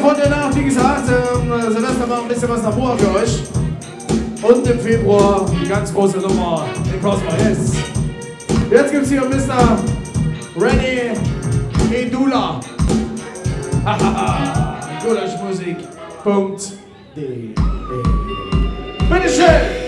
Von danach, wie gesagt, ähm, Silvester war ein bisschen was nach Boa für euch. Und im Februar die ganz große Nummer in Crossbar, yes. Jetzt gibt's hier Mr. Ready Edula. Gulaschmusik.de Bitteschön!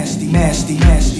nasty, nasty, nasty.